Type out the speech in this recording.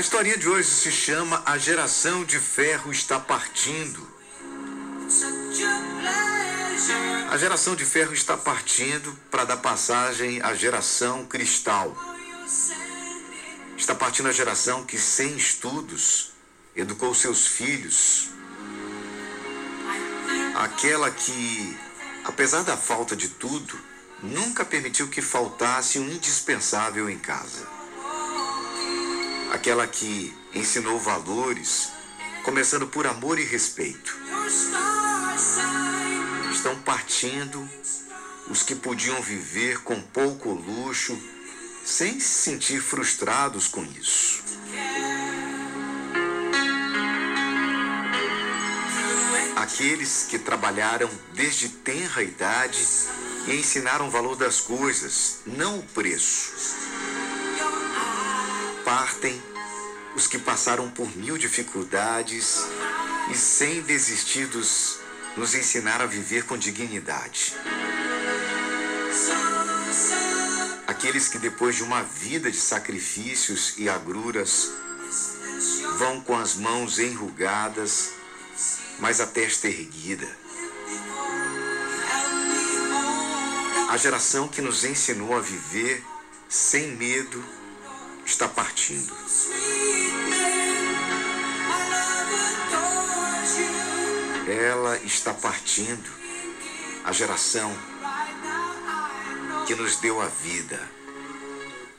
A historinha de hoje se chama A Geração de Ferro Está Partindo. A geração de ferro está partindo para dar passagem à geração cristal. Está partindo a geração que, sem estudos, educou seus filhos. Aquela que, apesar da falta de tudo, nunca permitiu que faltasse um indispensável em casa. Aquela que ensinou valores, começando por amor e respeito. Estão partindo os que podiam viver com pouco luxo, sem se sentir frustrados com isso. Aqueles que trabalharam desde tenra idade e ensinaram o valor das coisas, não o preço. Partem os que passaram por mil dificuldades e, sem desistir dos, nos ensinaram a viver com dignidade. Aqueles que, depois de uma vida de sacrifícios e agruras, vão com as mãos enrugadas, mas a testa erguida. A geração que nos ensinou a viver sem medo está partindo. Ela está partindo. A geração que nos deu a vida